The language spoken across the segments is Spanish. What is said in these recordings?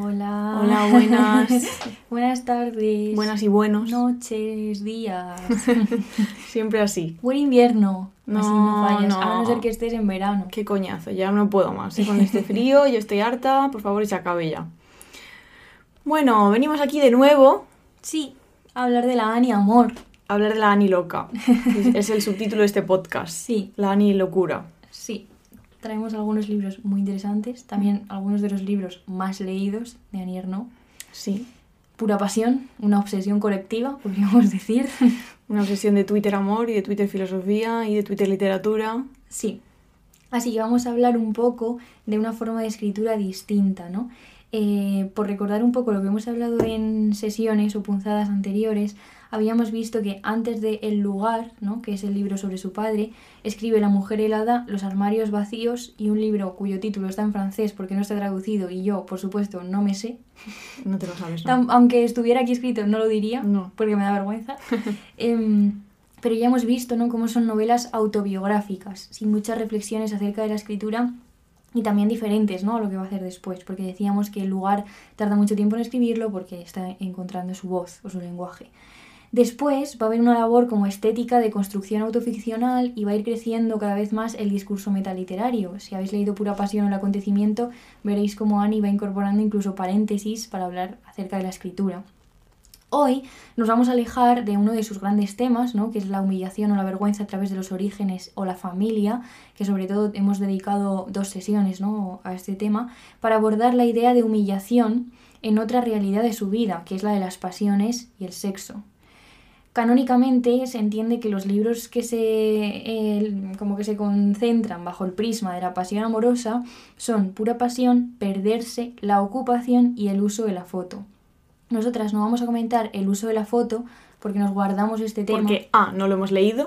Hola. Hola, buenas. buenas tardes. Buenas y buenos. Noches, días. Siempre así. Buen invierno. No, Así no fallas. no. A no ser que estés en verano. Qué coñazo, ya no puedo más. Con este frío, yo estoy harta, por favor, y se acabe ya. Bueno, venimos aquí de nuevo Sí, a hablar de la Ani Amor. a hablar de la Ani loca. Es- Es el subtítulo de este podcast. Sí, La Ani locura. sí. Traemos algunos libros muy interesantes. También algunos de los libros más leídos de Annie Ernaux. Sí. Pura pasión, una obsesión colectiva, podríamos decir. Una obsesión de Twitter amor y de Twitter filosofía y de Twitter literatura. Sí. Así que vamos a hablar un poco de una forma de escritura distinta, ¿no? Eh, por recordar un poco lo que hemos hablado en sesiones o punzadas anteriores, habíamos visto que antes de El lugar, ¿no? que es el libro sobre su padre, escribe La mujer helada, Los armarios vacíos y un libro cuyo título está en francés porque no está traducido y yo, por supuesto, no me sé. No te lo sabes, ¿no? Aunque estuviera aquí escrito, no lo diría, No. porque me da vergüenza. Em, pero ya hemos visto ¿no? cómo son novelas autobiográficas, sin muchas reflexiones acerca de la escritura y también diferentes ¿no? a lo que va a hacer después, porque decíamos que el lugar tarda mucho tiempo en escribirlo porque está encontrando su voz o su lenguaje. Después va a haber una labor como estética de construcción autoficcional y va a ir creciendo cada vez más el discurso metaliterario. Si habéis leído Pura Pasión o el acontecimiento, veréis cómo Annie va incorporando incluso paréntesis para hablar acerca de la escritura. Hoy nos vamos a alejar de uno de sus grandes temas, ¿no? que es la humillación o la vergüenza a través de los orígenes o la familia, que sobre todo hemos dedicado dos sesiones ¿no? a este tema, para abordar la idea de humillación en otra realidad de su vida, que es la de las pasiones y el sexo. Canónicamente se entiende que los libros que se como que se concentran bajo el prisma de la pasión amorosa son Pura pasión, Perderse, La ocupación y el uso de la foto. Nosotras no vamos a comentar el uso de la foto porque nos guardamos este tema. Porque A, no lo hemos leído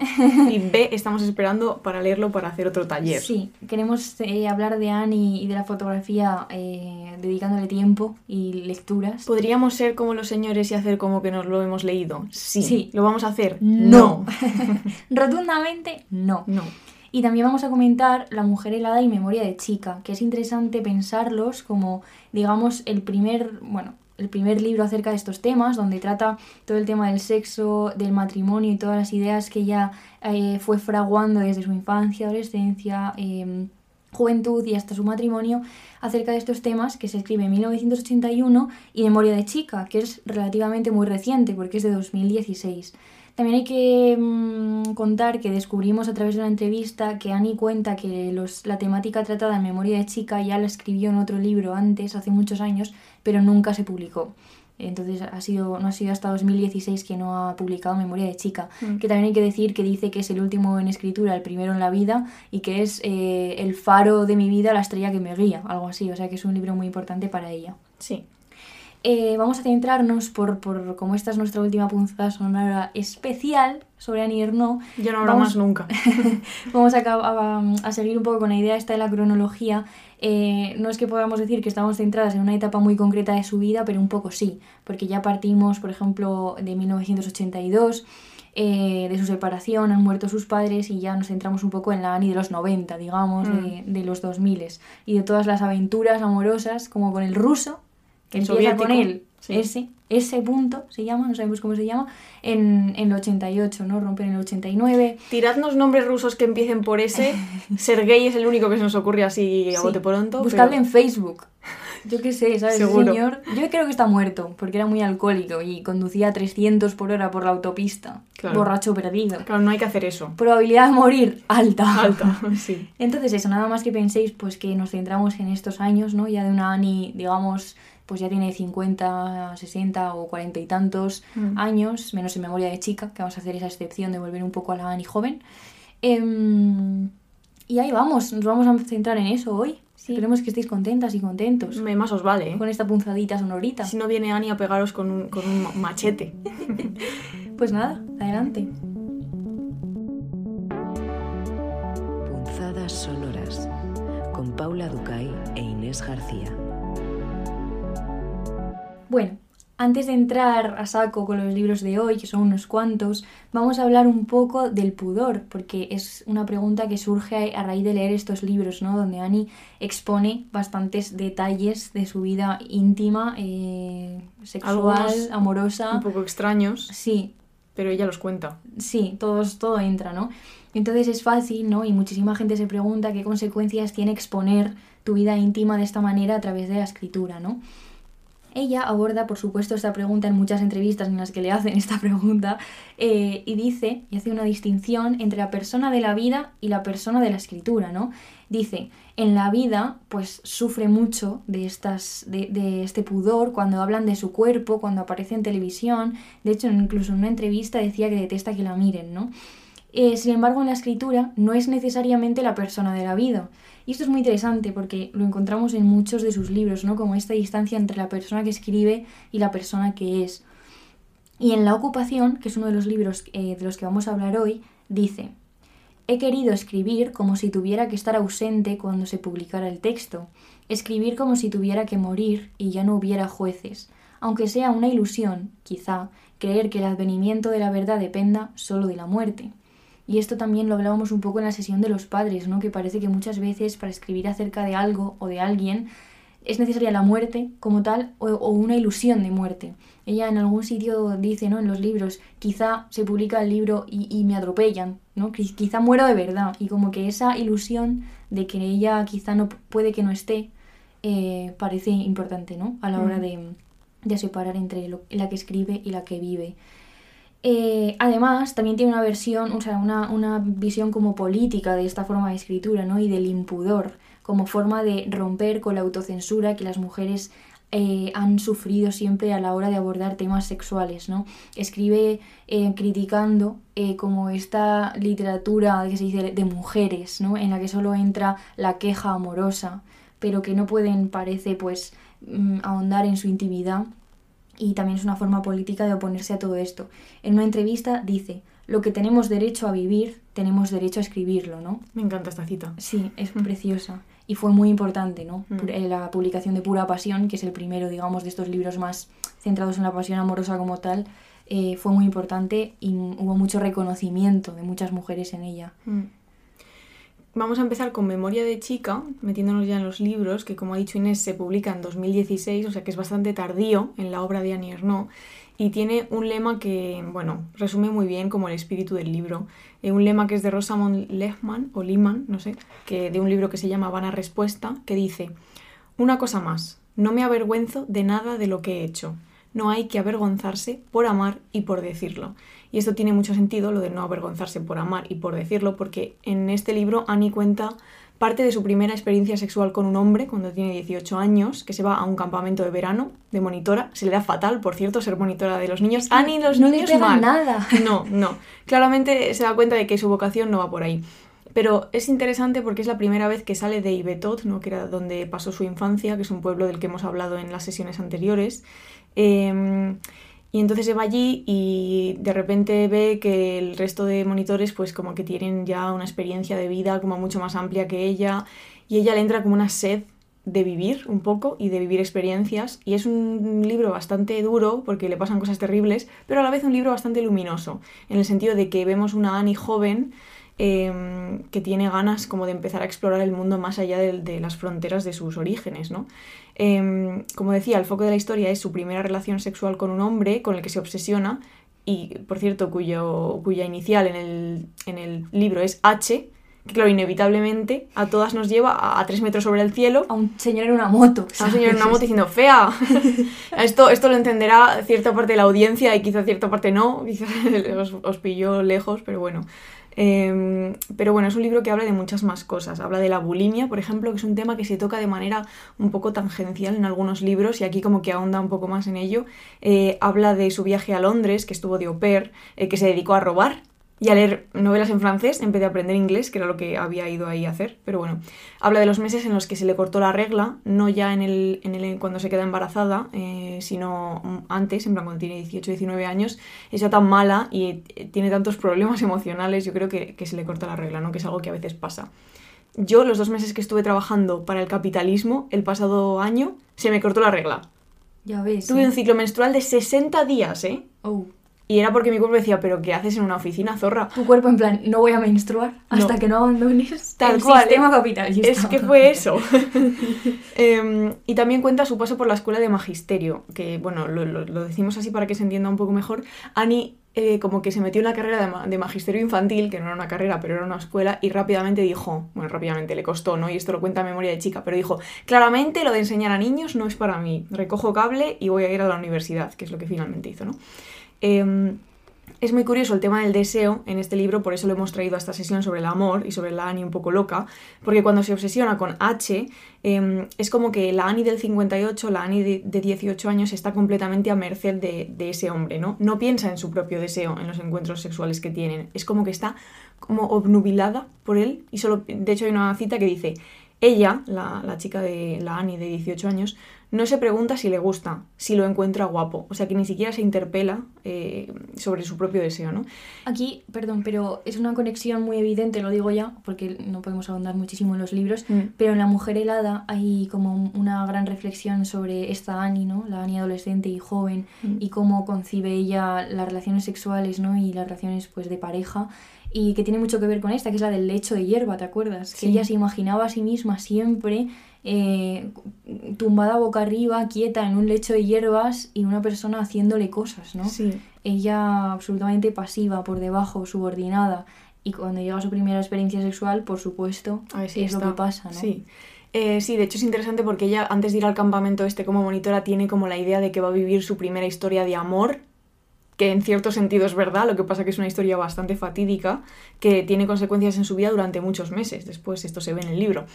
y B, estamos esperando para leerlo para hacer otro taller. Sí, queremos eh, hablar de Annie y de la fotografía eh, dedicándole tiempo y lecturas. ¿Podríamos ser como los señores y hacer como que nos lo hemos leído? Sí. Sí. ¿Lo vamos a hacer? No. Rotundamente no. No. Y también vamos a comentar La mujer helada y Memoria de chica, que es interesante pensarlos como, digamos, el primer, bueno, el primer libro acerca de estos temas, donde trata todo el tema del sexo, del matrimonio y todas las ideas que ella eh, fue fraguando desde su infancia, adolescencia, eh, juventud y hasta su matrimonio acerca de estos temas que se escribe en 1981 y Memoria de chica, que es relativamente muy reciente porque es de 2016. También hay que mm, contar que descubrimos a través de una entrevista que Annie cuenta que los- la temática tratada en Memoria de chica ya la escribió en otro libro antes, hace muchos años, pero nunca se publicó. Entonces ha sido, no ha sido hasta 2016 que no ha publicado Memoria de chica. Mm. Que también hay que decir que dice que es el último en escritura, el primero en la vida, y que es eh, el faro de mi vida, la estrella que me guía, algo así. O sea que es un libro muy importante para ella. Sí. Eh, vamos a centrarnos, por, por como esta es nuestra última punzada sonora especial sobre Annie Ernaux, Ya no habrá Vamos- más nunca. vamos a, a- a seguir un poco con la idea esta de la cronología. Eh, no es que podamos decir que estamos centradas en una etapa muy concreta de su vida, pero un poco sí, porque ya partimos, por ejemplo, de 1982, eh, de su separación, han muerto sus padres y ya nos centramos un poco en la Annie de los 90, digamos, de, de los 2000 y de todas las aventuras amorosas, como con el ruso, que El empieza con soviético, él, sí. ese, ese punto se llama, no sabemos cómo se llama, en, en el 88, ¿no? Rompen en el 89. Tiradnos nombres rusos que empiecen por ese. Sergei es el único que se nos ocurre así a Sí. bote pronto. Buscadle pero- en Facebook. Yo qué sé, ¿sabes? Seguro. señor. Yo creo que está muerto, porque era muy alcohólico y conducía a 300 por hora por la autopista. Claro. Borracho perdido. Claro, no hay que hacer eso. Probabilidad de morir alta. Alta, sí. Entonces eso, nada más que penséis pues que nos centramos en estos años, ¿no? Ya de una Ani, digamos, pues ya tiene 50, 60 o 40 y tantos Mm. años, menos en memoria de chica, que vamos a hacer esa excepción de volver un poco a la Ani joven. Em, y ahí vamos, nos vamos a centrar en eso hoy. Esperemos que estéis contentas y contentos Me más os vale, ¿eh? con esta punzadita sonorita. Si no viene Ani a pegaros con un, con un machete. Pues nada, adelante. Punzadas sonoras con Paula Ducay e Inés García. Bueno, Antes de entrar a saco con los libros de hoy, que son unos cuantos, vamos a hablar un poco del pudor, porque es una pregunta que surge a raíz de leer estos libros, ¿no? Donde Annie expone bastantes detalles de su vida íntima, eh, sexual, Algunos amorosa. Un poco extraños, Sí, pero ella los cuenta. Sí, todos, todo entra, ¿no? Entonces es fácil, ¿no? Y muchísima gente se pregunta qué consecuencias tiene exponer tu vida íntima de esta manera a través de la escritura, ¿no? Ella aborda, por supuesto, esta pregunta en muchas entrevistas en las que le hacen esta pregunta eh, y dice, y hace una distinción entre la persona de la vida y la persona de la escritura, ¿no? Dice, en la vida, pues sufre mucho de, estas, de, de este pudor cuando hablan de su cuerpo, cuando aparece en televisión. De hecho, incluso en una entrevista decía que detesta que la miren, ¿no? Eh, sin embargo, en la escritura no es necesariamente la persona de la vida. Y esto es muy interesante porque lo encontramos en muchos de sus libros, ¿no? Como esta distancia entre la persona que escribe y la persona que es. Y en La ocupación, que es uno de los libros eh, de los que vamos a hablar hoy, dice, He querido escribir como si tuviera que estar ausente cuando se publicara el texto, escribir como si tuviera que morir y ya no hubiera jueces, aunque sea una ilusión, quizá, creer que el advenimiento de la verdad dependa solo de la muerte. Y esto también lo hablábamos un poco en la sesión de los padres, ¿no? Que parece que muchas veces para escribir acerca de algo o de alguien es necesaria la muerte como tal o, o una ilusión de muerte. Ella en algún sitio dice, ¿no? En los libros, quizá se publica el libro y, y me atropellan, ¿no? Qui- Quizá muero de verdad. Y como que esa ilusión de que ella quizá no puede que no esté, eh, parece importante, ¿no? A la hora Mm. de, de separar entre lo- la que escribe y la que vive. Eh, además, también tiene una versión, o sea, una, una visión como política de esta forma de escritura, ¿no? Y del impudor, como forma de romper con la autocensura que las mujeres eh, han sufrido siempre a la hora de abordar temas sexuales, ¿no? Escribe eh, criticando como esta literatura que se dice de mujeres, ¿no? En la que solo entra la queja amorosa, pero que no pueden, parece, pues, mm, ahondar en su intimidad y también es una forma política de oponerse a todo esto. En una entrevista dice, lo que tenemos derecho a vivir, tenemos derecho a escribirlo, ¿no? Me encanta esta cita. Sí, es preciosa. Y fue muy importante, ¿no? Mm. Eh, La publicación de Pura Pasión, que es el primero, digamos, de estos libros más centrados en la pasión amorosa como tal, eh, fue muy importante y hubo mucho reconocimiento de muchas mujeres en ella. Mm. Vamos a empezar con Memoria de chica, metiéndonos ya en los libros, que como ha dicho Inés se publica en 2016, o sea que es bastante tardío en la obra de Annie Ernaux, y tiene un lema que, bueno, resume muy bien como el espíritu del libro. Eh, un lema que es de Rosamond Lehmann, o Lehmann, no sé, que de un libro que se llama Vana Respuesta, que dice, una cosa más, no me avergüenzo de nada de lo que he hecho. No hay que avergonzarse por amar y por decirlo. Y esto tiene mucho sentido, lo de no avergonzarse por amar y por decirlo, porque en este libro Annie cuenta parte de su primera experiencia sexual con un hombre cuando tiene 18 años, que se va a un campamento de verano de monitora. Se le da fatal, por cierto, ser monitora de los niños. Annie, los no le niños pega mal. nada. No, no. Claramente se da cuenta de que su vocación no va por ahí. Pero es interesante porque es la primera vez que sale de Ibetot, ¿no? que era donde pasó su infancia, que es un pueblo del que hemos hablado en las sesiones anteriores. Eh, y entonces se va allí y de repente ve que el resto de monitores pues como que tienen ya una experiencia de vida como mucho más amplia que ella y ella le entra como una sed de vivir un poco y de vivir experiencias y es un libro bastante duro porque le pasan cosas terribles pero a la vez un libro bastante luminoso en el sentido de que vemos una Annie joven eh, que tiene ganas como de empezar a explorar el mundo más allá de las fronteras de sus orígenes, ¿no? Eh, como decía, el foco de la historia es su primera relación sexual con un hombre con el que se obsesiona y, por cierto, cuyo, cuya inicial en el, en el libro es H, que claro, inevitablemente a todas nos lleva a, a tres metros sobre el cielo A un señor en una moto. a un señor en una moto diciendo fea. esto, esto lo entenderá cierta parte de la audiencia y quizá cierta parte no. Quizá os, os pilló lejos, pero bueno. Eh, pero bueno, es un libro que habla de muchas más cosas. Habla de la bulimia, por ejemplo, que es un tema que se toca de manera un poco tangencial en algunos libros y aquí como que ahonda un poco más en ello. Eh, habla de su viaje a Londres, que estuvo de au pair, eh, que se dedicó a robar y a leer novelas en francés en vez de aprender inglés, que era lo que había ido ahí a hacer. Pero bueno, habla de los meses en los que se le cortó la regla, no ya en el, en el cuando se queda embarazada, eh, sino antes, en plan cuando tiene 18, 19 años, es ya tan mala y eh, tiene tantos problemas emocionales, yo creo que, que se le corta la regla, ¿no? Que es algo que a veces pasa. Yo, los dos meses que estuve trabajando para el capitalismo, el pasado año, se me cortó la regla. Ya ves. Tuve ¿eh? un ciclo menstrual de 60 días, ¿eh? Oh. Y era porque mi cuerpo decía, pero ¿qué haces en una oficina, zorra? Tu cuerpo en plan, no voy a menstruar hasta No. que no abandones Tal el cual, sistema ¿eh? capitalista. Es que fue eso. Em, y también cuenta su paso por la escuela de magisterio, que bueno, lo, lo- lo decimos así para que se entienda un poco mejor. Annie eh, como que se metió en la carrera de, ma- de magisterio infantil, que no era una carrera, pero era una escuela, y rápidamente dijo, bueno, rápidamente le costó, ¿no? Y esto lo cuenta a memoria de chica, pero dijo, claramente lo de enseñar a niños no es para mí, recojo cable y voy a ir a la universidad, que es lo que finalmente hizo, ¿no? Em, es muy curioso el tema del deseo en este libro, por eso lo hemos traído a esta sesión sobre el amor y sobre la Annie un poco loca, porque cuando se obsesiona con H, eh, es como que la Annie del 58, la Annie de, de 18 años, está completamente a merced de, de ese hombre, ¿no? No piensa en su propio deseo, en los encuentros sexuales que tienen. Es como que está como obnubilada por él, y solo, de hecho hay una cita que dice, ella, la, la chica de la Annie de 18 años, no se pregunta si le gusta, si lo encuentra guapo. O sea que ni siquiera se interpela eh, sobre su propio deseo, ¿no? Aquí, perdón, pero es una conexión muy evidente, lo digo ya, porque no podemos ahondar muchísimo en los libros, Mm. pero en La Mujer Helada hay como una gran reflexión sobre esta Annie, ¿no? La Annie adolescente y joven, Mm. y cómo concibe ella las relaciones sexuales, ¿no? Y las relaciones, pues, de pareja, y que tiene mucho que ver con esta, que es la del lecho de hierba, ¿te acuerdas? Sí. Que ella se imaginaba a sí misma siempre eh, tumbada boca arriba, quieta en un lecho de hierbas y una persona haciéndole cosas, ¿no? Sí. ella absolutamente pasiva, por debajo, subordinada. Y cuando llega a su primera experiencia sexual, por supuesto, si es lo está. que pasa, ¿no? Sí. Eh, sí, de hecho es interesante porque ella, antes de ir al campamento este como monitora, tiene como la idea de que va a vivir su primera historia de amor, que en cierto sentido es verdad, lo que pasa que es una historia bastante fatídica, que tiene consecuencias en su vida durante muchos meses. Después esto se ve en el libro.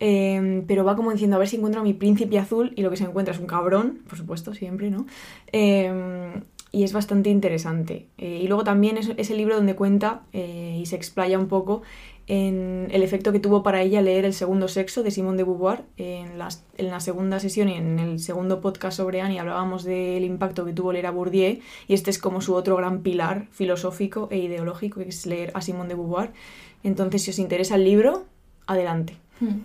Eh, pero va como diciendo, a ver si encuentro a mi príncipe azul, y lo que se encuentra es un cabrón, por supuesto, siempre, ¿no? Eh, y es bastante interesante. Eh, y luego también es, es el libro donde cuenta eh, y se explaya un poco en el efecto que tuvo para ella leer El segundo sexo de Simone de Beauvoir. En la segunda sesión y en el segundo podcast sobre Annie hablábamos del impacto que tuvo leer a Bourdieu y este es como su otro gran pilar filosófico e ideológico, que es leer a Simone de Beauvoir. Entonces, si os interesa el libro, adelante. Hmm.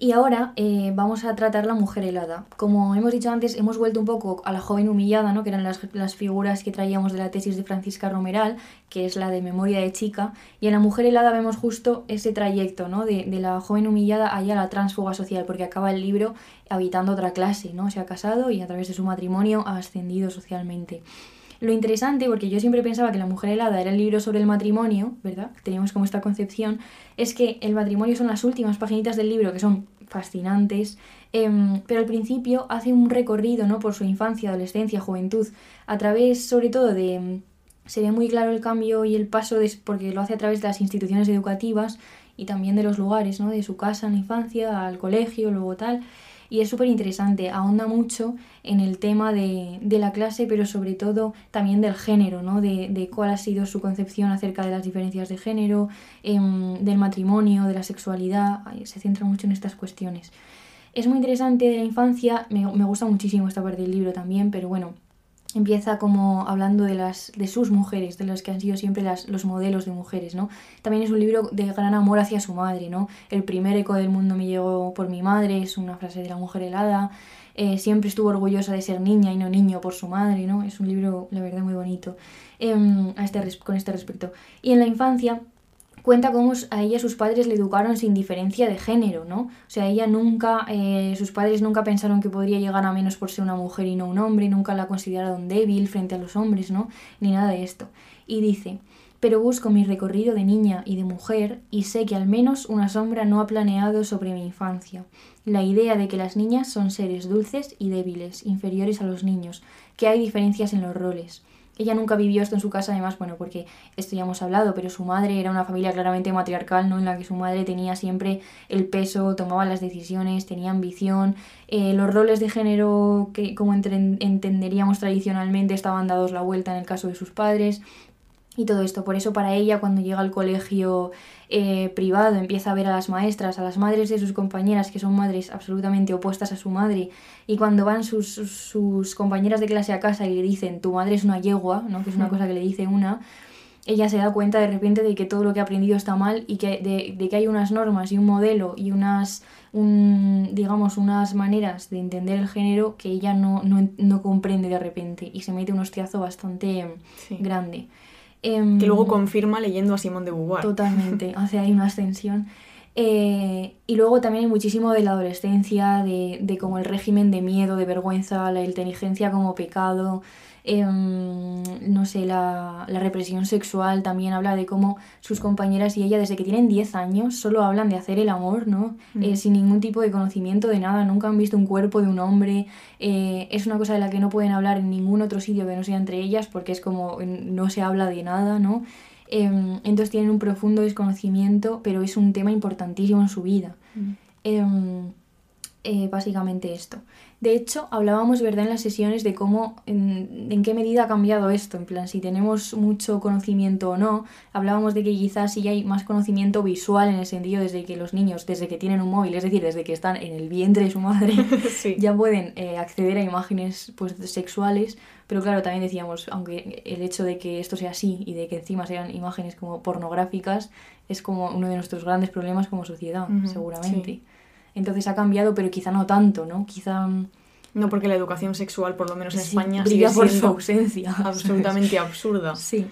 Y ahora eh, vamos a tratar la mujer helada. Como hemos dicho antes, hemos vuelto un poco a la joven humillada, ¿no? que eran las, las figuras que traíamos de la tesis de Francisca Romeral, que es la de memoria de chica. Y en la mujer helada vemos justo ese trayecto ¿no? de, de la joven humillada allá a la transfuga social, porque acaba el libro habitando otra clase, ¿no? se ha casado y a través de su matrimonio ha ascendido socialmente. Lo interesante, porque yo siempre pensaba que La Mujer Helada era el libro sobre el matrimonio, ¿verdad? Teníamos como esta concepción, es que el matrimonio son las últimas paginitas del libro, que son fascinantes, em, pero al principio hace un recorrido, ¿no? Por su infancia, adolescencia, juventud, a través, sobre todo, de... em, Se ve muy claro el cambio y el paso, de- porque lo hace a través de las instituciones educativas y también de los lugares, ¿no? De su casa en la infancia, al colegio, luego tal. Y es súper interesante, ahonda mucho en el tema de, de la clase, pero sobre todo también del género, ¿no? De, de cuál ha sido su concepción acerca de las diferencias de género, em, del matrimonio, de la sexualidad, se centra mucho en estas cuestiones. Es muy interesante de la infancia, me, me gusta muchísimo esta parte del libro también, pero bueno, empieza como hablando de las de sus mujeres, de las que han sido siempre las, los modelos de mujeres, ¿no? También es un libro de gran amor hacia su madre, ¿no? El primer eco del mundo me llegó por mi madre, es una frase de la mujer helada. Eh, siempre estuvo orgullosa de ser niña y no niño por su madre, ¿no? Es un libro, la verdad, muy bonito em, a este, con este respecto. Y en la infancia cuenta cómo a ella sus padres le educaron sin diferencia de género, ¿no? O sea, ella nunca, eh, sus padres nunca pensaron que podría llegar a menos por ser una mujer y no un hombre, nunca la consideraron débil frente a los hombres, ¿no? Ni nada de esto. Y dice, pero busco mi recorrido de niña y de mujer y sé que al menos una sombra no ha planeado sobre mi infancia. La idea de que las niñas son seres dulces y débiles, inferiores a los niños, que hay diferencias en los roles. Ella nunca vivió esto en su casa, además, bueno, porque esto ya hemos hablado, pero su madre era una familia claramente matriarcal, ¿no? En la que su madre tenía siempre el peso, tomaba las decisiones, tenía ambición. eh, los roles de género que, como entenderíamos tradicionalmente, estaban dados la vuelta en el caso de sus padres y todo esto. Por eso para ella cuando llega al colegio eh, privado empieza a ver a las maestras, a las madres de sus compañeras, que son madres absolutamente opuestas a su madre, y cuando van sus, sus, compañeras de clase a casa y le dicen, tu madre es una yegua, ¿no? que es una cosa que le dice una, ella se da cuenta de repente de que todo lo que ha aprendido está mal y que de, de que hay unas normas y un modelo y unas un, digamos, unas maneras de entender el género que ella no, no, no comprende de repente y se mete un hostiazo bastante Sí. grande. Em, Que luego confirma leyendo a Simone de Beauvoir. Totalmente, hace ahí una ascensión. Eh, y luego también hay muchísimo de la adolescencia, de, de como el régimen de miedo, de vergüenza, la inteligencia como pecado, em, no sé, la, la represión sexual, también habla de cómo sus compañeras y ella desde que tienen 10 años solo hablan de hacer el amor, ¿no? Eh, sin ningún tipo de conocimiento de nada, nunca han visto un cuerpo de un hombre, eh, es una cosa de la que no pueden hablar en ningún otro sitio que no sea entre ellas porque es como mm, no se habla de nada, ¿no? Em, entonces tienen un profundo desconocimiento, pero es un tema importantísimo en su vida. Mm. Em, eh, básicamente esto. De hecho, hablábamos, ¿verdad?, en las sesiones de cómo, en, en qué medida ha cambiado esto, en plan, si tenemos mucho conocimiento o no. Hablábamos de que quizás sí hay más conocimiento visual en el sentido desde que los niños, desde que tienen un móvil, es decir, desde que están en el vientre de su madre, Sí. ya pueden eh, acceder a imágenes pues, sexuales, pero claro, también decíamos, aunque el hecho de que esto sea así y de que encima sean imágenes como pornográficas, es como uno de nuestros grandes problemas como sociedad, seguramente. sí. Entonces ha cambiado, pero quizá no tanto, ¿no? Quizá mm, No porque la educación sexual, por lo menos en sí, España, brilla sigue por su ausencia. ¿sabes? absolutamente absurda. Sí.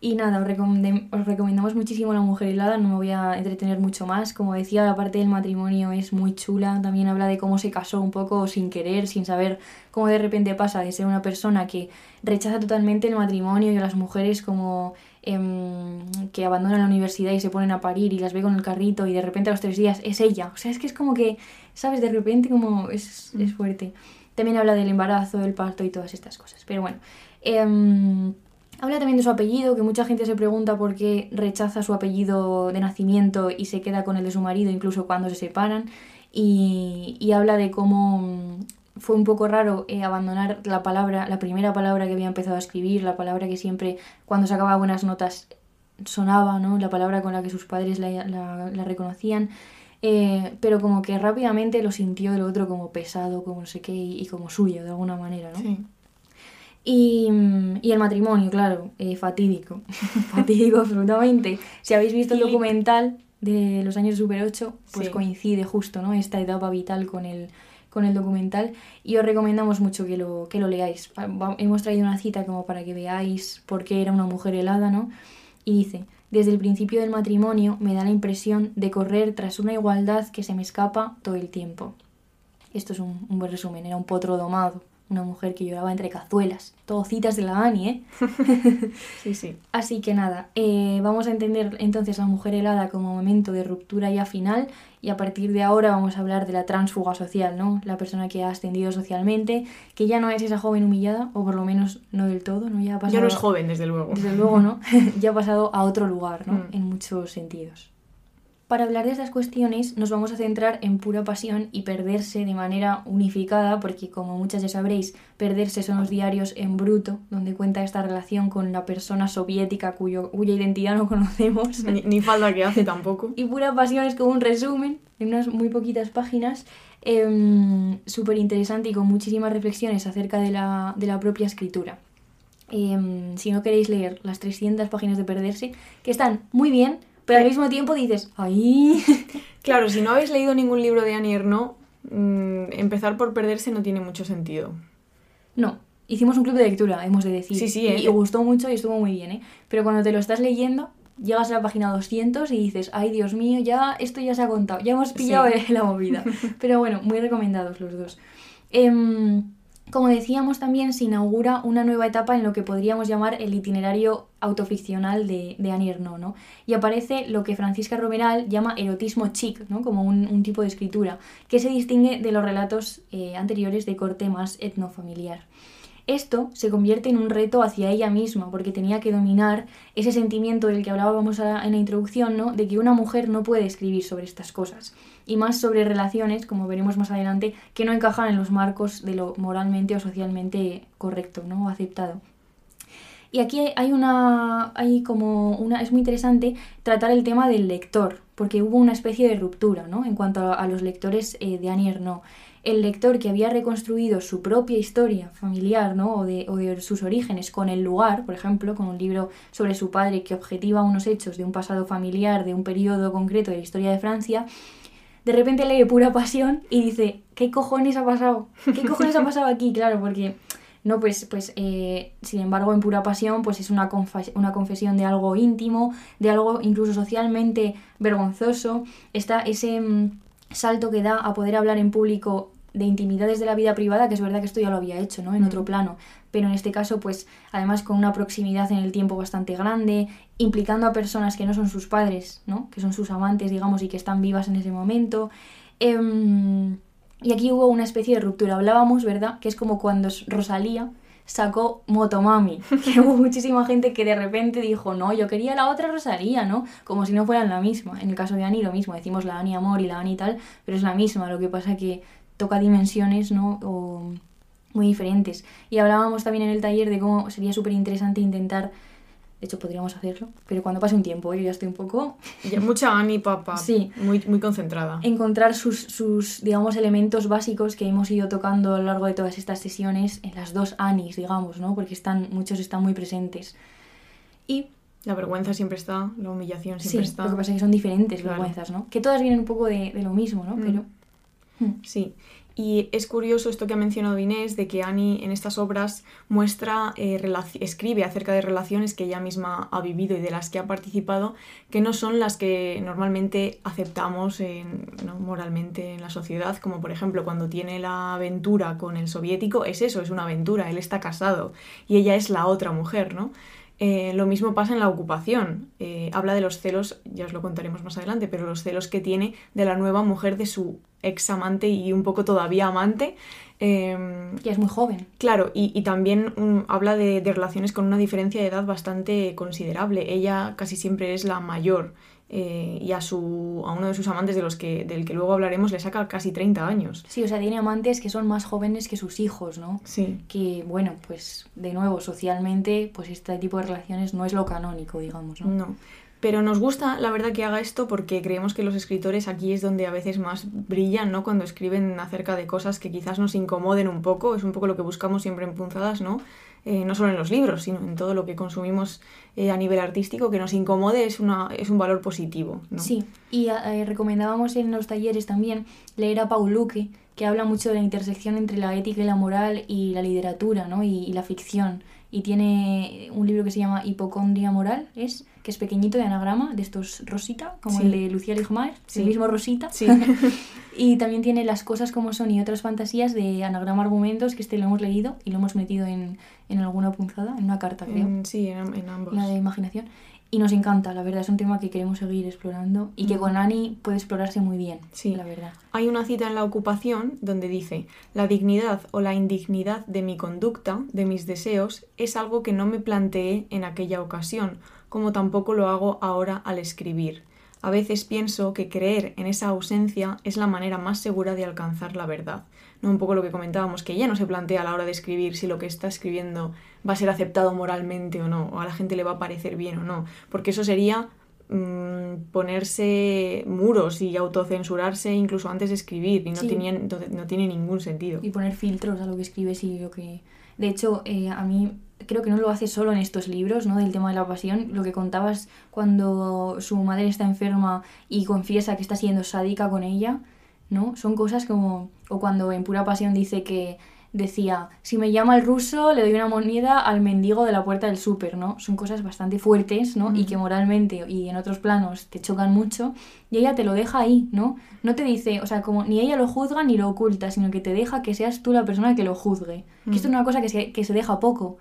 Y nada, os, recomendem- os recomendamos muchísimo La Mujer Helada, no me voy a entretener mucho más. Como decía, la parte del matrimonio es muy chula, también habla de cómo se casó un poco sin querer, sin saber cómo de repente pasa de ser una persona que rechaza totalmente el matrimonio y a las mujeres como em, que abandonan la universidad y se ponen a parir y las ve con el carrito y de repente a los tres días es ella. O sea, es que es como que, ¿sabes? De repente como es, es fuerte. También habla del embarazo, del parto y todas estas cosas. Pero bueno. em, Habla también de su apellido, que mucha gente se pregunta por qué rechaza su apellido de nacimiento y se queda con el de su marido incluso cuando se separan. Y, y habla de cómo mm, fue un poco raro eh, abandonar la palabra, la primera palabra que había empezado a escribir, la palabra que siempre cuando sacaba buenas notas sonaba, ¿no? La palabra con la que sus padres la, la- la reconocían. Eh, pero como que rápidamente lo sintió el otro como pesado, como no sé qué, y, y como suyo de alguna manera, ¿no? Sí. Y, mm, y el matrimonio, claro, eh, fatídico. fatídico absolutamente. Si habéis visto el documental de los años Super 8, pues Sí. coincide justo, ¿no? Esta etapa vital con el, con el documental. Y os recomendamos mucho que lo, que lo leáis. Va- Hemos traído una cita como para que veáis por qué era una mujer helada, ¿no? Y dice, desde el principio del matrimonio me da la impresión de correr tras una igualdad que se me escapa todo el tiempo. Esto es un, un buen resumen, era un potro domado, una mujer que lloraba entre cazuelas. Todo citas de la Ani, ¿eh? Sí, sí. Así que nada, eh, vamos a entender entonces la mujer helada como momento de ruptura ya final y a partir de ahora vamos a hablar de la transfuga social, ¿no? La persona que ha ascendido socialmente, que ya no es esa joven humillada, o por lo menos no del todo, ¿no? Ya ha pasado... Ya no es joven, desde luego. Desde luego, ¿no? ya ha pasado a otro lugar, ¿no? Mm. En muchos sentidos. Para hablar de estas cuestiones nos vamos a centrar en pura pasión y perderse de manera unificada, porque como muchas ya sabréis, perderse son los diarios en bruto, donde cuenta esta relación con la persona soviética cuyo, cuya identidad no conocemos. Ni, ni falta que hace tampoco. Y pura pasión es como un resumen en unas muy poquitas páginas, súper interesante y con muchísimas reflexiones acerca de la, de la propia escritura. Em, si no queréis leer las 300 páginas de Perderse, que están muy bien, pero al mismo tiempo dices, ¡ay! Claro, si no habéis leído ningún libro de Annie Ernaux, mm, empezar por perderse no tiene mucho sentido. no, hicimos un club de lectura, hemos de decir. Sí, sí, y, eh. y gustó mucho y estuvo muy bien, ¿eh? Pero cuando te lo estás leyendo, llegas a la página 200 y dices, ¡ay, Dios mío, ya esto ya se ha contado! Ya hemos pillado Sí. la movida. Pero bueno, muy recomendados los dos. Em, como decíamos también, se inaugura una nueva etapa en lo que podríamos llamar el itinerario autoficcional de, de Annie Ernaux, ¿no? Y aparece lo que Francisca Romeral llama erotismo chic, ¿no? Como un, tipo de escritura, que se distingue de los relatos eh, anteriores de corte más etnofamiliar. Esto se convierte en un reto hacia ella misma, porque tenía que dominar ese sentimiento del que hablábamos en la introducción, ¿no? De que una mujer no puede escribir sobre estas cosas. Y más sobre relaciones, como veremos más adelante, que no encajan en los marcos de lo moralmente o socialmente correcto, ¿no? O aceptado. Y aquí hay una. hay como una. es muy interesante tratar el tema del lector, porque hubo una especie de ruptura, ¿no? En cuanto a, a los lectores eh, de Annie Ernaux. El lector que había reconstruido su propia historia familiar, ¿no? O de, o de sus orígenes con el lugar, por ejemplo, con un libro sobre su padre que objetiva unos hechos de un pasado familiar, de un periodo concreto de la historia de Francia, de repente lee pura pasión y dice, ¿qué cojones ha pasado? ¿Qué cojones ha pasado aquí? Claro, porque no, pues, pues eh, sin embargo, en pura pasión, pues es una, una confesión de algo íntimo, de algo incluso socialmente vergonzoso. Está ese mm, salto que da a poder hablar en público de intimidades de la vida privada, que es verdad que esto ya lo había hecho, ¿no? En otro mm. plano. Pero en este caso, pues, además con una proximidad en el tiempo bastante grande, implicando a personas que no son sus padres, ¿no? Que son sus amantes, digamos, y que están vivas en ese momento. Em, y aquí hubo una especie de ruptura. Hablábamos, ¿verdad? Que es como cuando Rosalía sacó Motomami, que hubo muchísima gente que de repente dijo, no, yo quería la otra Rosalía, ¿no? Como si no fueran la misma. En el caso de Ani lo mismo, decimos la Ani Amor y la Ani tal, pero es la misma, lo que pasa que toca dimensiones, ¿no? O muy diferentes. Y hablábamos también en el taller de cómo sería súper interesante intentar de hecho, podríamos hacerlo, pero cuando pase un tiempo, yo ya estoy un poco... Ya mucha Ani, papá. Sí. Muy, muy concentrada. Encontrar sus, sus, digamos, elementos básicos que hemos ido tocando a lo largo de todas estas sesiones en las dos Anis, digamos, ¿no? Porque están, muchos están muy presentes. Y... La vergüenza siempre está, la humillación siempre sí, está. lo que pasa es que son diferentes vergüenzas, ¿no? Que todas vienen un poco de, de lo mismo, ¿no? Mm. Pero... Hmm. Sí. Y es curioso esto que ha mencionado Inés, de que Annie en estas obras muestra, eh, escribe acerca de relaciones que ella misma ha vivido y de las que ha participado, que no son las que normalmente aceptamos moralmente en la sociedad, como por ejemplo cuando tiene la aventura con el soviético, es eso, es una aventura, él está casado y ella es la otra mujer, ¿no? Eh, lo mismo pasa en la ocupación. Eh, habla de los celos, ya os lo contaremos más adelante, pero los celos que tiene de la nueva mujer de su ex amante y un poco todavía amante. Eh, que es muy joven. Claro, y, también mm, habla de, relaciones con una diferencia de edad bastante considerable. Ella casi siempre es la mayor eh, y a, su, a uno de sus amantes de los que, del que luego hablaremos le saca casi 30 años. Sí, o sea, tiene amantes que son más jóvenes que sus hijos, ¿no? Sí. Que, bueno, pues de nuevo, socialmente, pues este tipo de relaciones no es lo canónico, digamos, ¿no? No. Pero nos gusta, la verdad, que haga esto porque creemos que los escritores aquí es donde a veces más brillan, ¿no? Cuando escriben acerca de cosas que quizás nos incomoden un poco, es un poco lo que buscamos siempre en Punzadas, ¿no? Eh, no solo en los libros, sino en todo lo que consumimos eh, a nivel artístico, que nos incomode es, una, es un valor positivo. ¿no? Sí, y eh, recomendábamos en los talleres también leer a Paul Luque, que habla mucho de la intersección entre la ética y la moral y la literatura ¿no? y, y la ficción. Y tiene un libro que se llama Hipocondria Moral, es que es pequeñito de anagrama, de estos Rosita, como el de Lucía Ligmaer, el mismo Rosita. Sí. y también tiene Las cosas como son y otras fantasías de anagrama argumentos, que este lo hemos leído y lo hemos metido en, en alguna punzada, en una carta, creo. sí, en, ambos. La de imaginación. Y nos encanta, la verdad, es un tema que queremos seguir explorando y que mm. con Ani puede explorarse muy bien, sí. la verdad. Hay una cita en la ocupación donde dice, la dignidad o la indignidad de mi conducta, de mis deseos, es algo que no me planteé en aquella ocasión, como tampoco lo hago ahora al escribir. A veces pienso que creer en esa ausencia es la manera más segura de alcanzar la verdad. ¿No? Un poco lo que comentábamos, que ella no se plantea a la hora de escribir si lo que está escribiendo va a ser aceptado moralmente o no, o a la gente le va a parecer bien o no, porque eso sería mm, ponerse muros y autocensurarse incluso antes de escribir y no, no tiene ningún sentido. Y poner filtros a lo que escribes y lo que... De hecho, eh, a mí creo que no lo hace solo en estos libros, ¿no? Del tema de la pasión. Lo que contabas cuando su madre está enferma y confiesa que está siendo sádica con ella, ¿no? Son cosas como... O cuando en pura pasión dice que decía, si me llama el ruso, le doy una moneda al mendigo de la puerta del súper, ¿no? Son cosas bastante fuertes, ¿no? Y que moralmente y en otros planos te chocan mucho y ella te lo deja ahí, ¿no? No te dice, o sea, como ni ella lo juzga ni lo oculta, sino que te deja que seas tú la persona que lo juzgue. Que esto es una cosa que se, que se deja poco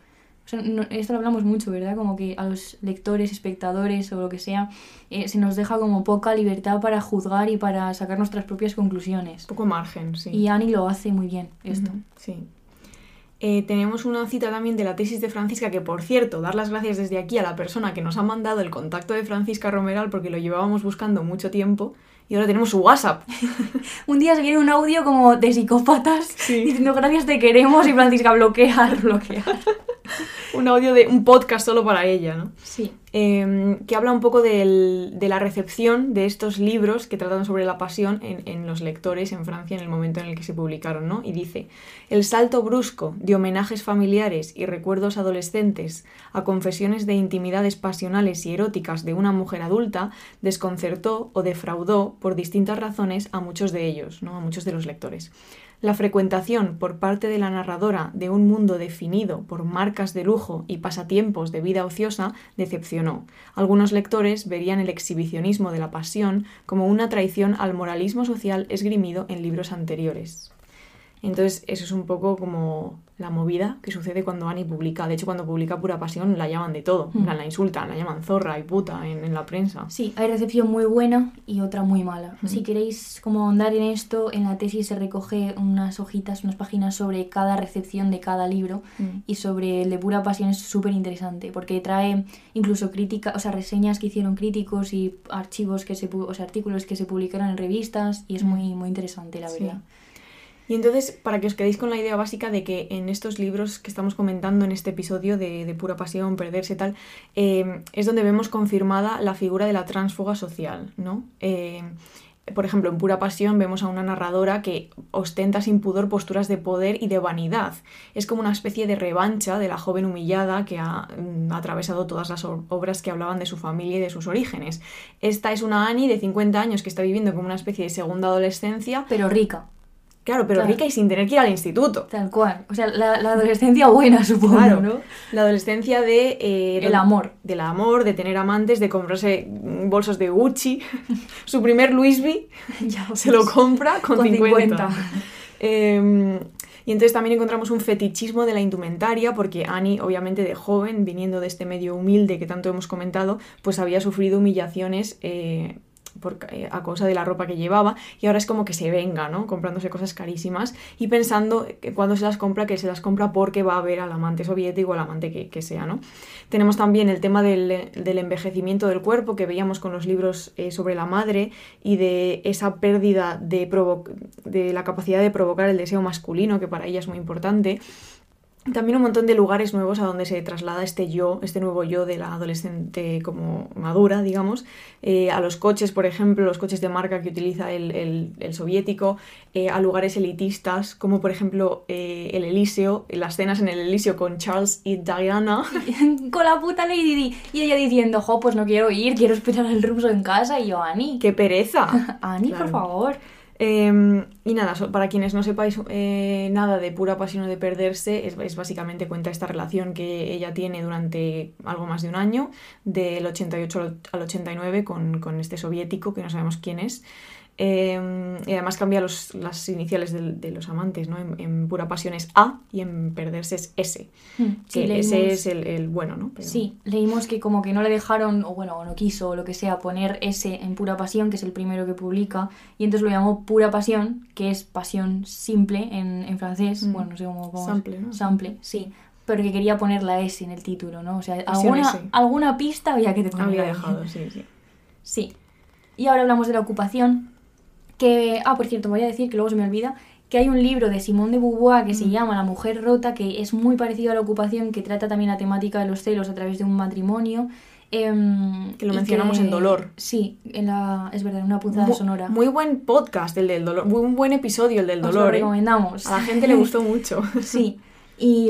esto lo hablamos mucho, ¿verdad? Como que a los lectores, espectadores o lo que sea, eh, se nos deja como poca libertad para juzgar y para sacar nuestras propias conclusiones. Poco margen, sí. Y Annie lo hace muy bien, esto. sí. Eh, tenemos una cita también de la tesis de Francisca, que por cierto, dar las gracias desde aquí a la persona que nos ha mandado el contacto de Francisca Romeral, porque lo llevábamos buscando mucho tiempo, y ahora tenemos su WhatsApp. un día se viene un audio como de psicópatas diciendo gracias te queremos y Francisca bloquear, bloquear. un audio de un podcast solo para ella, ¿no? Sí. Eh, que habla un poco de la recepción de estos libros que tratan sobre la pasión en, en los lectores en Francia en el momento en el que se publicaron, ¿no? Y dice, el salto brusco de homenajes familiares y recuerdos adolescentes a confesiones de intimidades pasionales y eróticas de una mujer adulta desconcertó o defraudó por distintas razones a muchos de ellos, ¿no? A muchos de los lectores. La frecuentación por parte de la narradora de un mundo definido por marcas de lujo y pasatiempos de vida ociosa decepcionó. Algunos lectores verían el exhibicionismo de la pasión como una traición al moralismo social esgrimido en libros anteriores. Entonces, eso es un poco como la movida que sucede cuando Annie publica. De hecho, cuando publica Pura Pasión la llaman de todo. Mm. La insultan, la llaman zorra y puta en, en la prensa. Sí, hay recepción muy buena y otra muy mala. Ujú. Si queréis como ahondar en esto, en la tesis se recoge unas hojitas, unas páginas sobre cada recepción de cada libro Mm. y sobre el de pura pasión es súper interesante porque trae incluso crítica, o sea, reseñas que hicieron críticos y archivos que se, o sea, artículos que se publicaron en revistas y es Mm. muy, muy interesante, la Sí. Y entonces, para que os quedéis con la idea básica de que en estos libros que estamos comentando en este episodio de, de pura pasión, perderse tal, eh, es donde vemos confirmada la figura de la transfuga social, ¿no? Eh, por ejemplo, en Pura Pasión vemos a una narradora que ostenta sin pudor posturas de poder y de vanidad. Es como una especie de revancha de la joven humillada que ha mm, atravesado todas las ob- obras que hablaban de su familia y de sus orígenes. Esta es una Annie de 50 años que está viviendo como una especie de segunda adolescencia. Pero rica, Claro, pero Claro. rica y sin tener que ir al instituto. tal cual. O sea, la, la adolescencia buena, supongo, Claro, ¿no? la adolescencia de... eh, El amor. Del amor, de tener amantes, de comprarse bolsos de Gucci. Su primer Louis V se lo compra con, Con 50. 50. Eh, y entonces también encontramos un fetichismo de la indumentaria, porque Annie, obviamente de joven, viniendo de este medio humilde que tanto hemos comentado, pues había sufrido humillaciones eh, eh, a causa de la ropa que llevaba, y ahora es como que se venga, ¿no? Comprándose cosas carísimas y pensando que cuando se las compra, que se las compra porque va a ver al amante soviético o al amante que, que sea, ¿no? Tenemos también el tema del, envejecimiento del cuerpo que veíamos con los libros eh, sobre la madre y de esa pérdida de la capacidad de provocar el deseo masculino, que para ella es muy importante. También un montón de lugares nuevos a donde se traslada este yo, este nuevo yo de la adolescente como madura, digamos, eh, a los coches, por ejemplo, los coches de marca que utiliza el, el- el soviético, eh, a lugares elitistas, como por ejemplo eh, el Elíseo, las cenas en el Elíseo con Charles y Diana. con la puta Lady Di. Y ella diciendo, jo, pues no quiero ir, quiero esperar al ruso en casa. Y yo, Ani, ¡Qué pereza! Ani, Claro. por favor. Eh, y nada, para quienes no sepáis eh, nada de pura pasión o de perderse, es, básicamente cuenta esta relación que ella tiene durante algo más de un año, del 88 al- al 89, con, con este soviético, que no sabemos quién es. Eh, y además cambia los- las iniciales del- de, los amantes, ¿no? En, en pura pasión es A y en perderse es S. Hmm, Sí, Que leímos- ese es el, el bueno, ¿no? Pero- Sí, leímos que como que no le dejaron, o bueno, o no quiso, o lo que sea, poner ese en Pura Pasión, que es el primero que publica, y entonces lo llamó Pura Pasión, que es pasión simple en, en francés, Mm. bueno, no sé cómo... cómo- Sample, ¿no? Sample, sí, pero que quería poner la S en el título, ¿no? O sea, alguna, S. alguna pista había que te poner Había dejado, sí, sí. Sí. Y ahora hablamos de la ocupación. Que. Ah, por cierto, voy a decir que luego se me olvida. Que hay un libro de Simone de Beauvoir que se Mm. llama La mujer rota, que es muy parecido a la ocupación, que trata también la temática de los celos a través de un matrimonio. em, Que lo mencionamos en Dolor. Sí, en la, es verdad, en una punzada sonora. Muy buen podcast el del dolor, muy un buen episodio el del Os lo dolor. ¿eh? recomendamos. A la gente le gustó mucho. Sí. Y,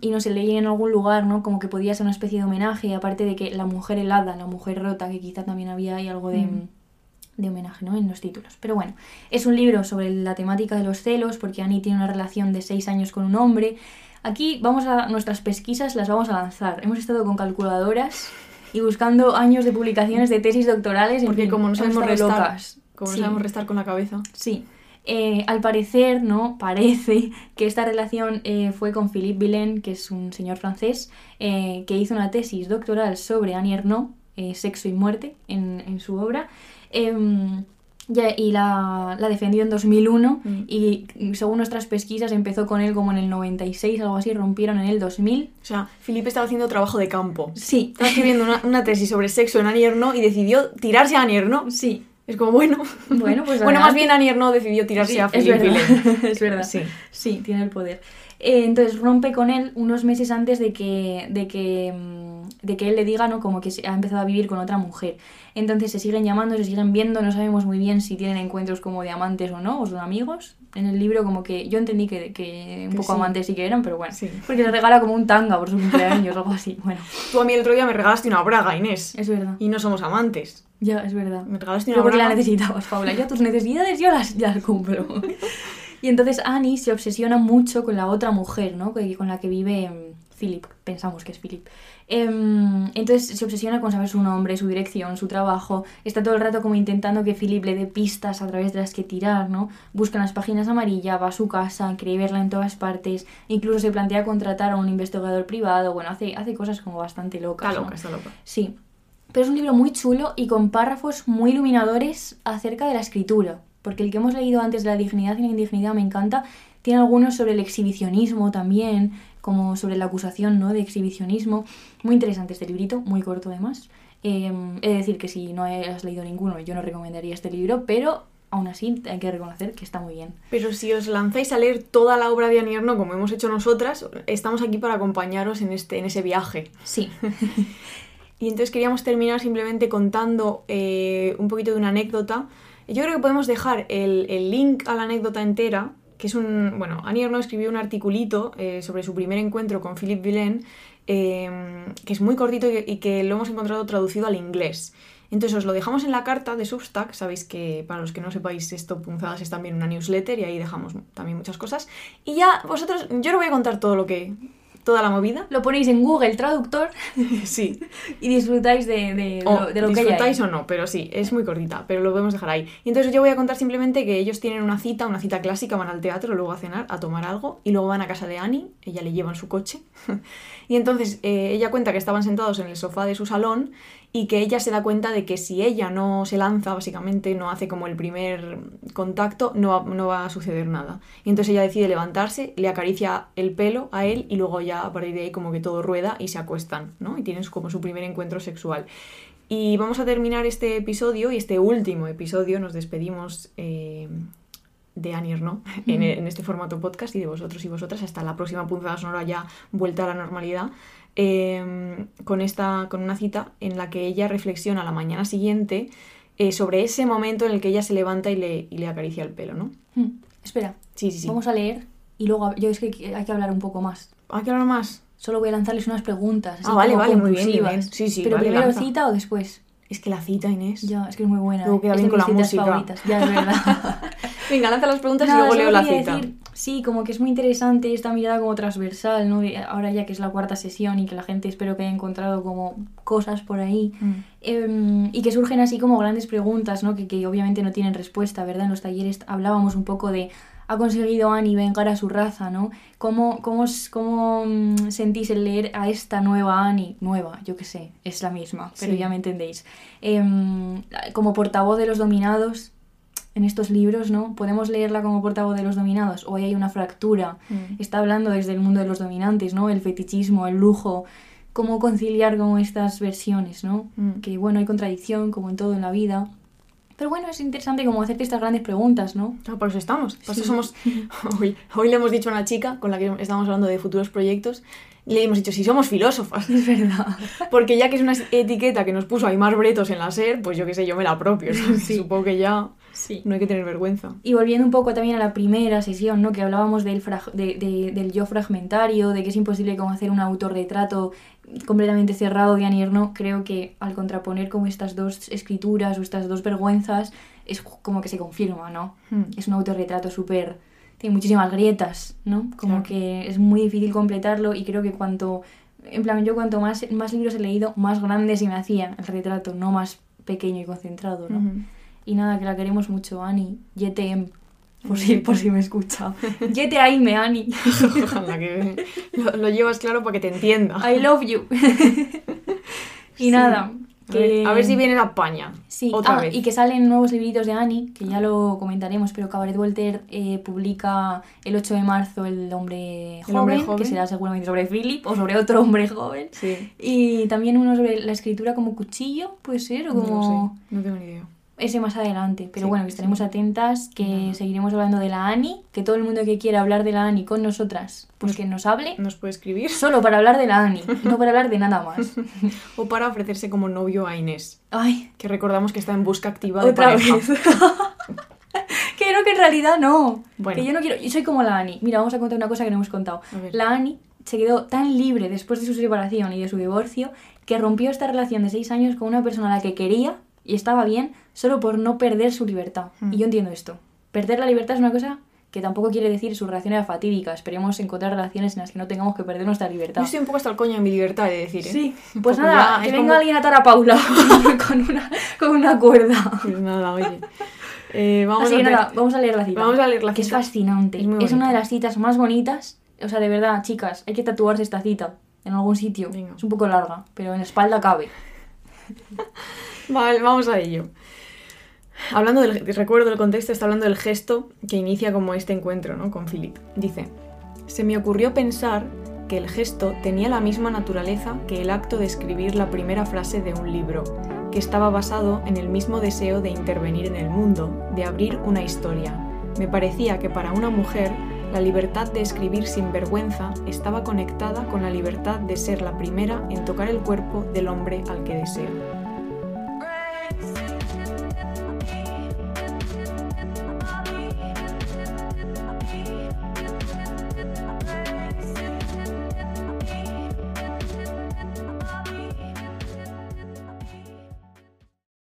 y no sé, leí en algún lugar, ¿no? Como que podía ser una especie de homenaje, aparte de que la mujer helada, la mujer rota, que quizá también había ahí algo de, Mm. De homenaje, ¿no? En los títulos. Pero bueno, es un libro sobre la temática de los celos, porque Annie tiene una relación de seis años con un hombre. Aquí vamos a nuestras pesquisas, las vamos a lanzar. Hemos estado con calculadoras y buscando años de publicaciones de tesis doctorales. en Porque fin, como no sabemos restar, locas. como no sabemos restar con la cabeza. Sí. Eh, al parecer, ¿no? Parece que esta relación eh, fue con Philippe Villain, que es un señor francés, eh, que hizo una tesis doctoral sobre Annie Ernaux, Sexo y Muerte, en, en su obra. Ya- y la, la defendió en 2001 Mm. y según nuestras pesquisas empezó con él como en el 96, algo así, rompieron en el 2000. O sea, Felipe estaba haciendo trabajo de campo. Sí, Estaba escribiendo una, una tesis sobre sexo en Annie Ernaux y decidió tirarse a Annie Ernaux. sí. Es como, bueno. Bueno, pues Bueno, más bien Annie Ernaux decidió tirarse Sí, a es Philippe verdad. Es verdad. Sí. Sí, tiene el poder. Eh, entonces rompe con él unos meses antes de que, de que, mm, de que él le diga, ¿no? Como que ha empezado a vivir con otra mujer. Entonces se siguen llamando, se siguen viendo, no sabemos muy bien si tienen encuentros como de amantes o no, o son amigos. En el libro como que yo entendí que, que un Que poco sí. amantes sí que eran, pero bueno. Sí. Porque le regala como un tanga por su cumpleaños o algo así. Bueno, Tú a mí el otro día me regalaste una braga, Inés. es verdad. Y no somos amantes. Ya, es verdad. Me regalaste Pero una porque la necesitabas, Paula. Yo tus necesidades yo las, las cumplo. y entonces Annie se obsesiona mucho con la otra mujer, ¿no? Con la que vive em, Philip. Pensamos que es Philip. Em, entonces se obsesiona con saber su nombre, su dirección, su trabajo. Está todo el rato como intentando que Philip le dé pistas a través de las que tirar, ¿no? Busca en las páginas amarillas, va a su casa, cree verla en todas partes. Incluso se plantea contratar a un investigador privado. Bueno, hace, hace cosas como bastante locas. Está ¿no? loca, está loca. Sí, pero es un libro muy chulo y con párrafos muy iluminadores acerca de la escritura, porque el que hemos leído antes de la dignidad y la indignidad me encanta, tiene algunos sobre el exhibicionismo también, como sobre la acusación ¿no? de exhibicionismo. Muy interesante este librito, muy corto además. Eh, he de decir que si no has leído ninguno, yo no recomendaría este libro, pero aún así hay que reconocer que está muy bien. Pero si os lanzáis a leer toda la obra de Annie Ernaux, como hemos hecho nosotras, estamos aquí para acompañaros en, este, en ese viaje. Sí, Y entonces queríamos terminar simplemente contando eh, un poquito de una anécdota. Yo creo que podemos dejar el, el link a la anécdota entera, que es un... Bueno, Annie Ernaux escribió un articulito eh, sobre su primer encuentro con Philippe Villain, eh, que es muy cortito y, y que lo hemos encontrado traducido al inglés. Entonces os lo dejamos en la carta de Substack, sabéis que para los que no sepáis esto, Punzadas es también una newsletter y ahí dejamos también muchas cosas. Y ya vosotros, yo no voy a contar todo lo que... toda la movida. lo ponéis en Google Traductor Sí, y disfrutáis de, de- o lo, de lo que hay ahí. disfrutáis o no, pero sí, es muy cortita, pero lo podemos dejar ahí. Y entonces yo voy a contar simplemente que ellos tienen una cita, una cita clásica, van al teatro, luego a cenar, a tomar algo, y luego van a casa de Annie, ella le lleva en su coche. y entonces eh, ella cuenta que estaban sentados en el sofá de su salón y que ella se da cuenta de que si ella no se lanza, básicamente, no hace como el primer contacto, no va, no va a suceder nada. Y entonces ella decide levantarse, le acaricia el pelo a él y luego ya a partir de ahí como que todo rueda y se acuestan, ¿no? Y tienen como su primer encuentro sexual. Y vamos a terminar este episodio y este último episodio nos despedimos eh, de Annie ¿no? en, en este formato podcast y de vosotros y vosotras hasta la próxima punzada sonora ya vuelta a la normalidad eh, con, esta, con una cita en la que ella reflexiona la mañana siguiente eh, sobre ese momento en el que ella se levanta y le, y le acaricia el pelo, ¿no? Hmm, Espera, Sí, sí, sí. vamos a leer y luego yo es que hay que hablar un poco más. ¿Hay que hablar más? Solo voy a lanzarles unas preguntas. así Ah, vale, vale, muy bien, bien. Sí, sí, Pero vale, primero lanza. cita o después. Es que la cita, Inés. Ya, es que es muy buena. Luego ¿eh? queda es bien de con mis la citas música. favoritas. Ya, es verdad. Venga, lanza las preguntas Nada, y luego leo la cita. decir, sí, como que es muy interesante esta mirada como transversal, ¿no? Ahora ya que es la cuarta sesión y que la gente espero que haya encontrado como cosas por ahí. Mm. Em, y que surgen así como grandes preguntas, ¿no? Que, que obviamente no tienen respuesta, ¿verdad? En los talleres hablábamos un poco de ¿ha conseguido Annie vengar a su raza, ¿no? ¿Cómo, cómo, cómo mm, sentís el leer a esta nueva Annie? Nueva, yo qué sé, es la misma, pero Sí. ya me entendéis. Em, como portavoz de los dominados en estos libros, ¿no? ¿Podemos leerla como portavoz de los dominados? ¿O ahí hay una fractura? Mm. Está hablando desde el mundo de los dominantes, ¿no? El fetichismo, el lujo, cómo conciliar como estas versiones, ¿no? Mm. Que bueno, hay contradicción como en todo en la vida. Pero bueno, es interesante como hacerte estas grandes preguntas, ¿no? Ah, por eso estamos. Por eso Sí. somos. Hoy, hoy le hemos dicho a una chica con la que estábamos hablando de futuros proyectos. Le hemos dicho, si somos filósofas. Es verdad. Porque ya que es una etiqueta que nos puso Aymar Bretos en la SER, pues yo qué sé, yo me la apropio. Sí. Supongo que ya Sí. no hay que tener vergüenza. Y volviendo un poco también a la primera sesión, ¿no? Que hablábamos del, de- de- del yo fragmentario, de que es imposible como hacer un autorretrato completamente cerrado de Annie Ernaux, creo que al contraponer como estas dos escrituras o estas dos vergüenzas, es como que se confirma, ¿no? Hmm. Es un autorretrato súper... Tiene muchísimas grietas, ¿no? Como Claro. que es muy difícil completarlo y creo que cuanto... En plan, yo cuanto más, más libros he leído, más grande se me hacía el retrato, no más pequeño y concentrado. Y nada, que la queremos mucho, Ani. YTM. Por si, por si me escucha. Yete Aime, Ani. Ojalá que lo, lo llevas claro para que te entienda. I love you. y Sí. nada. A ver, que- a ver si viene la paña. Sí, Otra ah, vez. y que salen nuevos libritos de Annie, que ya lo comentaremos, pero Cabaret Voltaire eh, publica el 8 de marzo El hombre El joven, que será seguramente sobre Philip o sobre otro hombre joven. Sí. Y también uno sobre la escritura como cuchillo, puede ser, o como... No sé, no tengo ni idea. Ese más adelante. Pero Sí, bueno, que estaremos atentas, que seguiremos hablando de la ANI, que todo el mundo que quiera hablar de la ANI con nosotras, pues Nos- que nos hable. Nos puede escribir Solo para hablar de la ANI, no para hablar de nada más. o para ofrecerse como novio a Inés, Ay, que recordamos que está en busca activa de otra pareja. vez. que creo que en realidad no. Bueno. Que yo no quiero. Yo soy como la Ani. Mira, vamos a contar una cosa que no hemos contado. La Ani se quedó tan libre después de su separación y de su divorcio que rompió esta relación de seis años con una persona a la que quería y estaba bien solo por no perder su libertad. Mm. Y yo entiendo esto. Perder la libertad es una cosa que tampoco quiere decir su relación era fatídica. Esperemos encontrar relaciones en las que no tengamos que perder nuestra libertad. Yo estoy un poco hasta el coño de mi libertad de decir, ¿eh? Sí, pues nada, ya que es venga como- alguien a atar a Paula con una, con una cuerda. Pues nada, oye. Eh, vamos, Así a que ver- nada, vamos a leer la cita. Vamos a leer la Que es cita. fascinante. Es Es, una de las citas más bonitas. O sea, de verdad, chicas, hay que tatuarse esta cita en algún sitio. Venga. Es un poco larga, pero en la espalda cabe. Vale, vamos a ello. Hablando del recuerdo del contexto, está hablando del gesto que inicia como este encuentro ¿no? con Philip. Dice, se me ocurrió pensar que el gesto tenía la misma naturaleza que el acto de escribir la primera frase de un libro, que estaba basado en el mismo deseo de intervenir en el mundo, de abrir una historia. Me parecía que para una mujer la libertad de escribir sin vergüenza estaba conectada con la libertad de ser la primera en tocar el cuerpo del hombre al que desea.